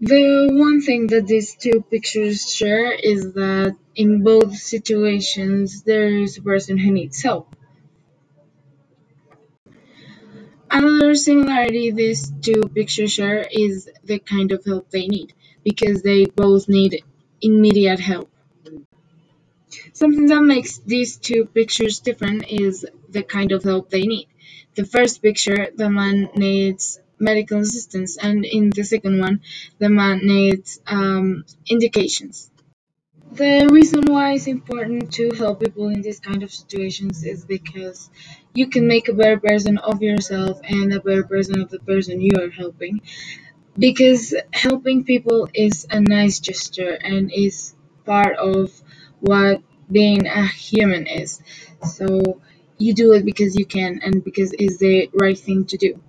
The one thing that these two pictures share is that in both situations there is a person who needs help. Another similarity these two pictures share is the kind of help they need, because they both need immediate help. Something that makes these two pictures different is the kind of help they need. The first picture, the man needs medical assistance, and in the second one, the man needs um, indications. The reason why it's important to help people in these kind of situations is because you can make a better person of yourself and a better person of the person you are helping. Because helping people is a nice gesture and is part of what being a human is. So you do it because you can and because it's the right thing to do.